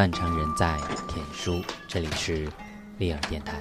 断肠人在天书，这里是利尔电台。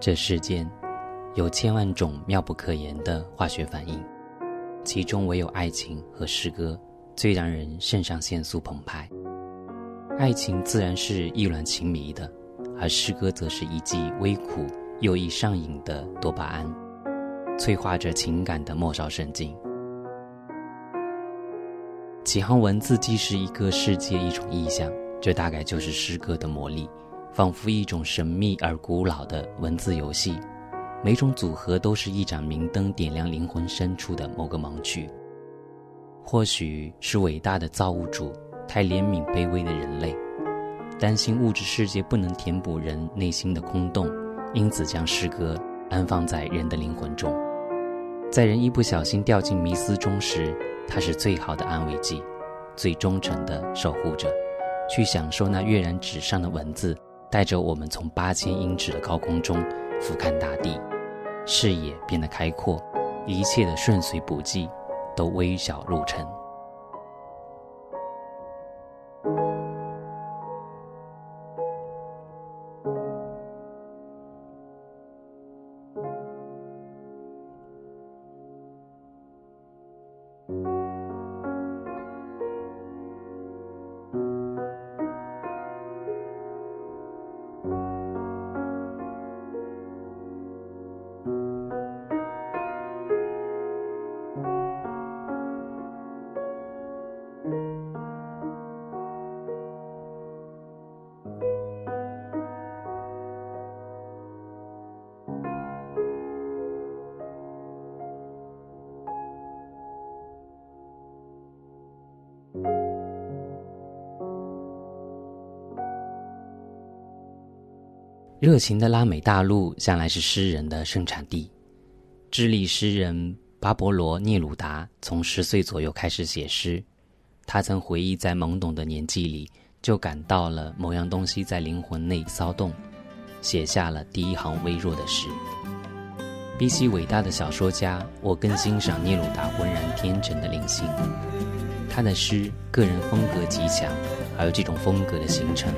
这世间有千万种妙不可言的化学反应，其中唯有爱情和诗歌最让人肾上腺素澎湃。爱情自然是意乱情迷的，而诗歌则是一剂微苦又易上瘾的多巴胺，催化着情感的末梢神经。几行文字既是一个世界，一种意象，这大概就是诗歌的魔力。仿佛一种神秘而古老的文字游戏，每种组合都是一盏明灯，点亮灵魂深处的某个盲区。或许是伟大的造物主太怜悯卑微的人类，担心物质世界不能填补人内心的空洞，因此将诗歌安放在人的灵魂中。在人一不小心掉进迷思中时，它是最好的安慰剂，最忠诚的守护者，去享受那跃然纸上的文字。带着我们从八千英尺的高空中俯瞰大地，视野变得开阔，一切的顺遂不济都微小入尘。热情的拉美大陆向来是诗人的盛产地。智利诗人巴勃罗·聂鲁达从十岁左右开始写诗。他曾回忆，在懵懂的年纪里就感到了某样东西在灵魂内骚动，写下了第一行微弱的诗。比起伟大的小说家，我更欣赏聂鲁达浑然天成的灵性。他的诗个人风格极强，而这种风格的形成。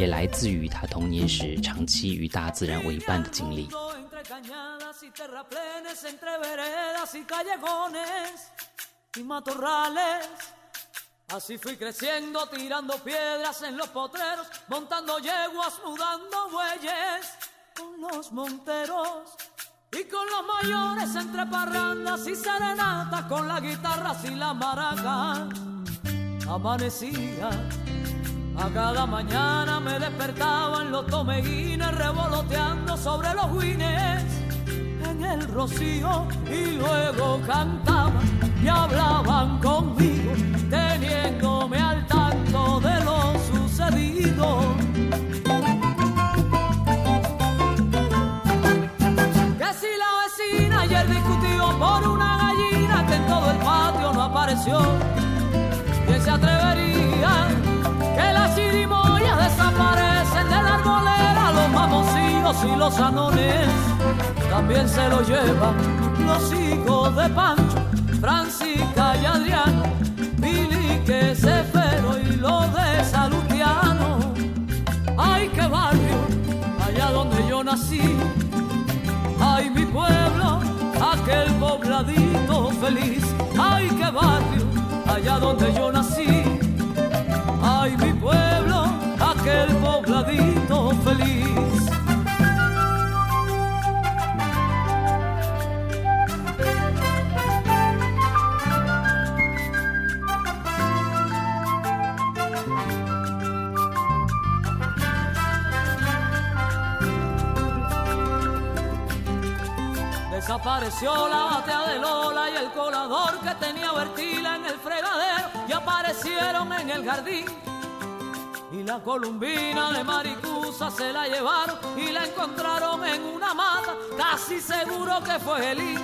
也来自于他童年时长期与大自然为伴的经历。Así fui creciendo, tirando piedras en los potreros, montando yeguas, mudando bueyes con los monteros y con los mayores entre parrandas y serenatas, con la guitarra y la maraca. Amanecía a cada mañana me despertaban los tomeguines revoloteando sobre los guines en el rocío y luego cantaban y hablaban conmigo teniéndome al tanto de lo sucedido. Que si la vecina ayer discutió por una gallina que en todo el patio no apareció, ¿quién se atrevería? Chirimoyas desaparecen de la arbolera, los mamoncillos y los anones también se lo llevan los hijos de Pancho, Francisca y Adriano, Billy que Cefero y los de Salutiano. Ay, qué barrio, allá donde yo nací, ay, mi pueblo, aquel pobladito feliz, ay, qué barrio, allá donde yo nací. Ay mi pueblo, aquel pobladito feliz. Desapareció la batea de Lola y el colador que tenía Bertila en el fregadero y aparecieron en el jardín. Y la columbina de Maricusa se la llevaron y la encontraron en una mata, casi seguro que fue Elí.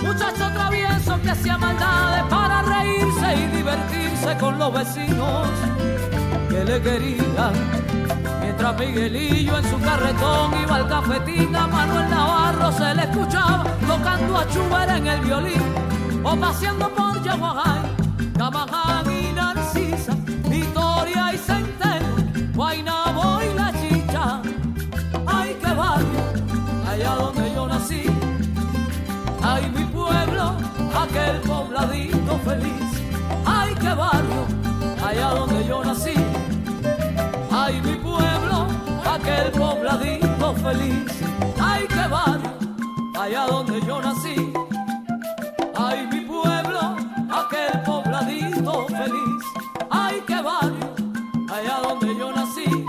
Muchacho travieso que hacía maldades para reírse y divertirse con los vecinos que le querían Mientras Miguelillo en su carretón iba al cafetín, a Manuel Navarro se le escuchaba tocando a Chuber en el violín o paseando por Yaguajay, Camaján aquel pobladito feliz. Ay, qué barrio, allá donde yo nací. Ay, mi pueblo, aquel pobladito feliz. Ay, qué barrio, allá donde yo nací. Ay, mi pueblo, aquel pobladito feliz. Ay, qué barrio, allá donde yo nací.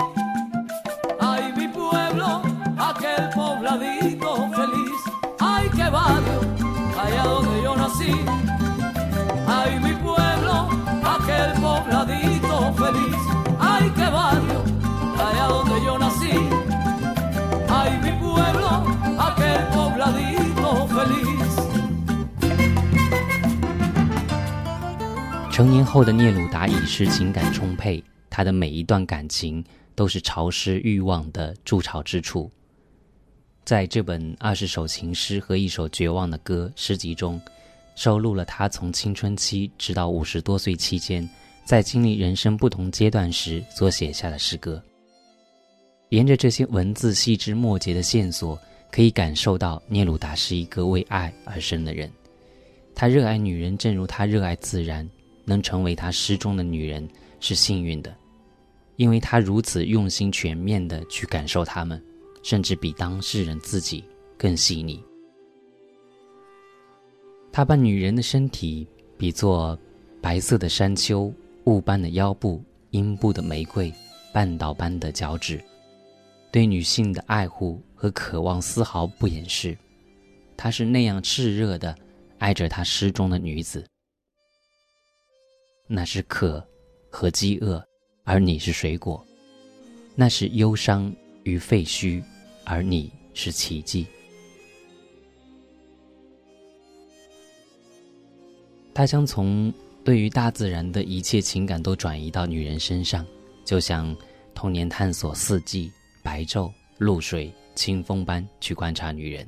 Donde yo nací. Ay, mi pueblo, aquel pobladito feliz. Ay, qué barrio, allá donde yo nací. Ay, mi pueblo, aquel pobladito feliz. 成年后的聂鲁达已是情感充沛，他的每一段感情都是潮湿欲望的筑巢之处。在这本二十首情诗和一首绝望的歌诗集中，收录了他从青春期直到五十多岁期间，在经历人生不同阶段时所写下的诗歌。沿着这些文字细枝末节的线索，可以感受到聂鲁达是一个为爱而生的人。他热爱女人，正如他热爱自然。能成为他诗中的女人是幸运的，因为他如此用心、全面的去感受她们，甚至比当事人自己更细腻。他把女人的身体比作白色的山丘、雾般的腰部、阴部的玫瑰、半岛般的脚趾，对女性的爱护和渴望丝毫不掩饰。他是那样炽热的爱着他诗中的女子。那是渴和饥饿，而你是水果；那是忧伤与废墟，而你是奇迹。他将从对于大自然的一切情感都转移到女人身上，就像童年探索四季、白昼、露水、清风般去观察女人。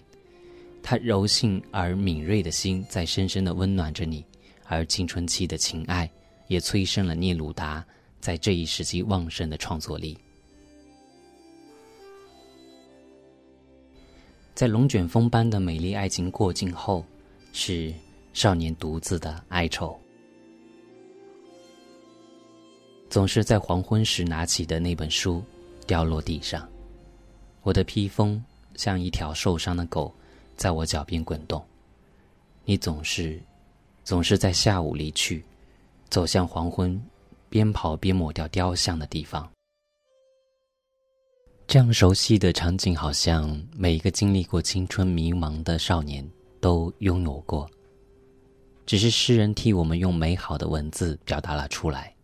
他柔性而敏锐的心在深深的温暖着你，而青春期的情爱。也催生了聂鲁达在这一时期旺盛的创作力。在龙卷风般的美丽爱情过境后，是少年独自的哀愁。总是在黄昏时拿起的那本书掉落地上，我的披风像一条受伤的狗，在我脚边滚动。你总是，总是在下午离去。走向黄昏，边跑边抹掉雕像的地方。这样熟悉的场景，好像每一个经历过青春迷茫的少年都拥有过。只是诗人替我们用美好的文字表达了出来。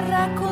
barraco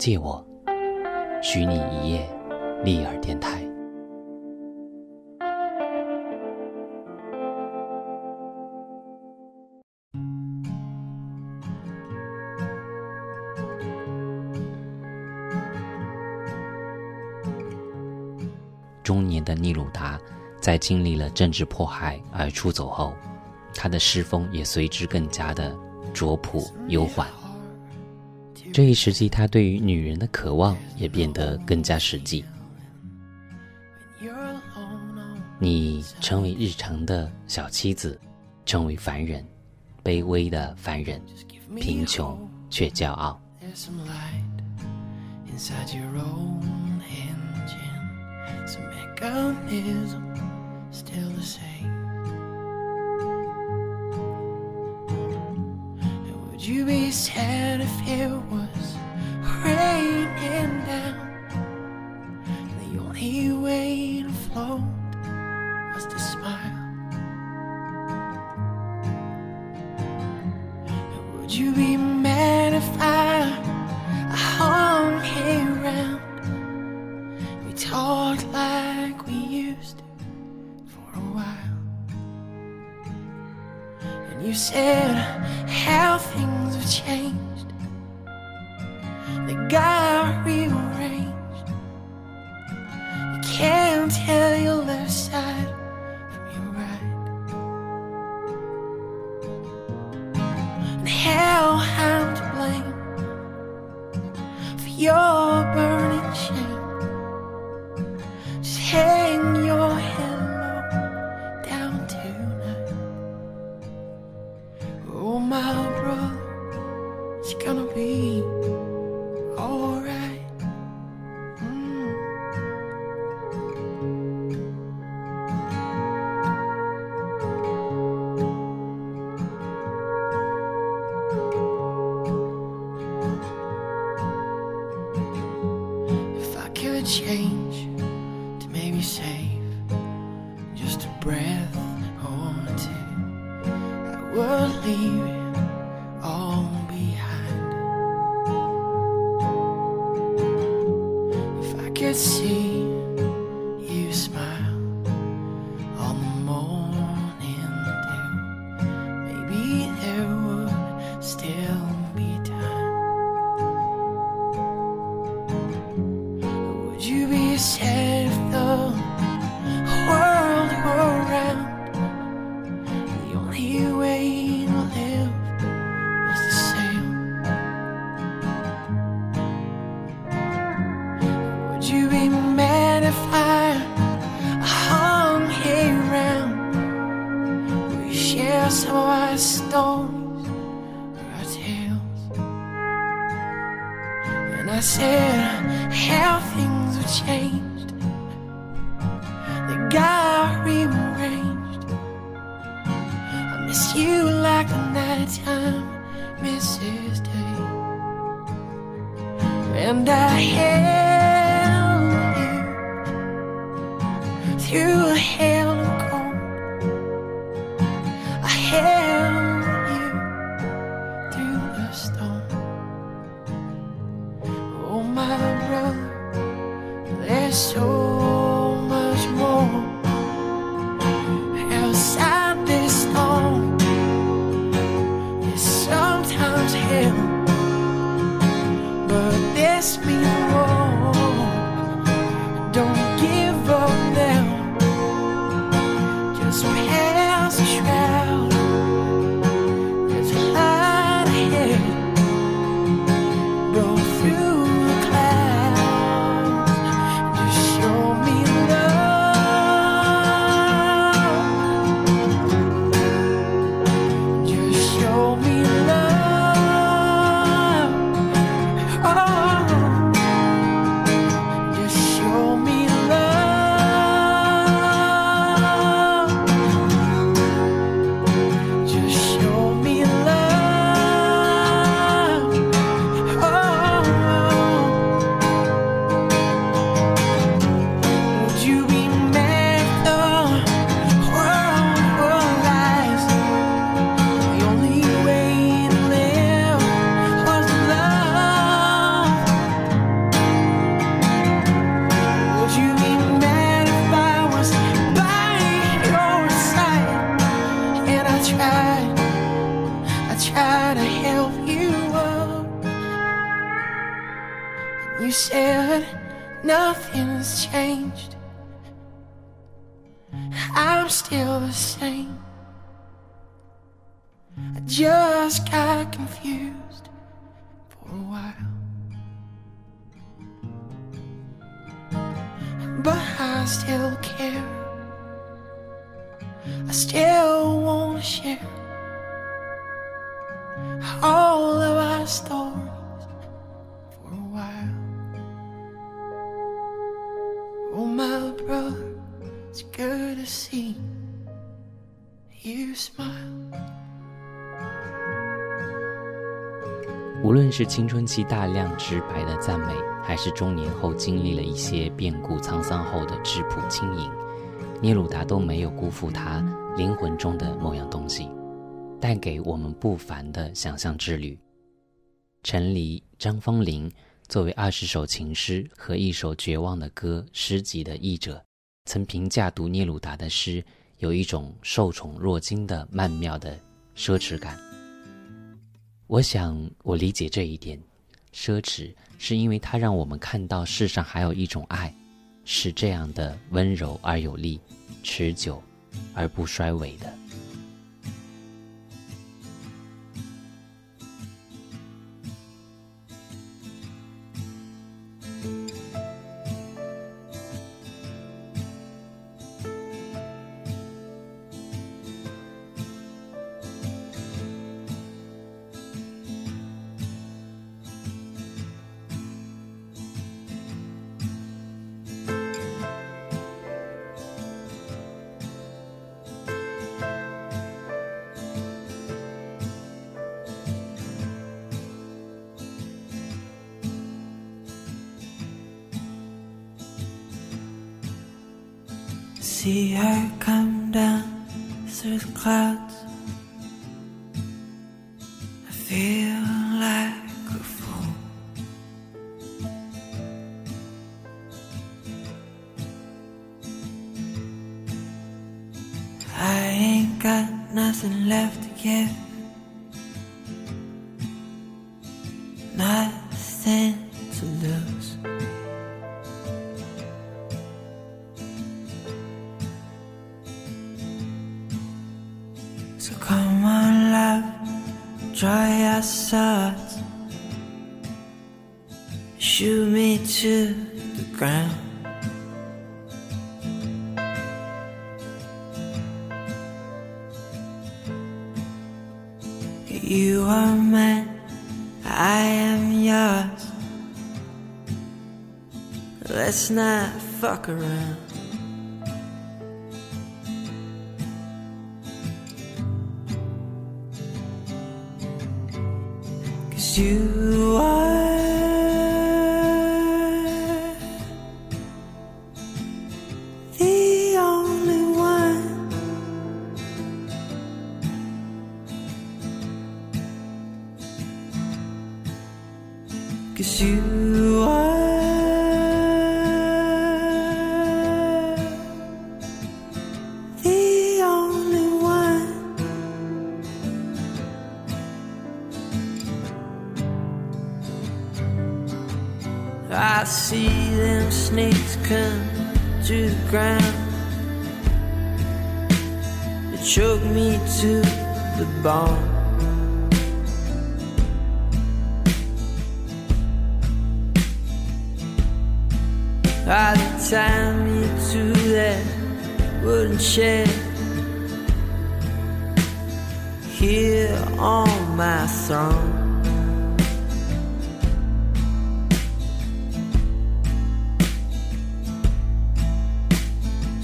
借我，许你一夜立耳电台。中年的聂鲁达，在经历了政治迫害而出走后，他的诗风也随之更加的拙朴悠缓。这一时期，他对于女人的渴望也变得更加实际。你成为日常的小妻子，成为凡人，卑微的凡人，贫穷却骄傲。Would you be sad if it? my brother, It's gonna be so I still care. I still wanna share all of our stories for a while. Oh, my brother, it's good to see you smile. 无论是青春期大量直白的赞美，还是中年后经历了一些变故沧桑后的质朴轻盈，聂鲁达都没有辜负他灵魂中的某样东西，带给我们不凡的想象之旅。陈黎、张芳林作为二十首情诗和一首绝望的歌诗集的译者，曾评价读聂鲁达的诗有一种受宠若惊的曼妙的奢侈感。我想，我理解这一点。奢侈是因为它让我们看到世上还有一种爱，是这样的温柔而有力，持久而不衰微的。Feel like a fool. I ain't got nothing left to give. Fuck around. Cause you are By the time you do that wouldn't share Hear all my song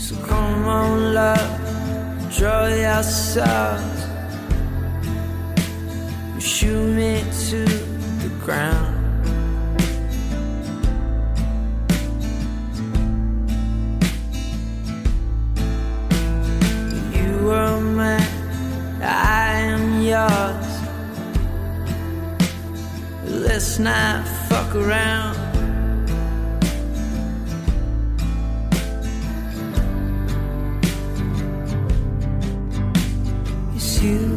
So come on love, draw your swords. Shoot me to the ground. were mine, I am yours. Let's not fuck around. It's you.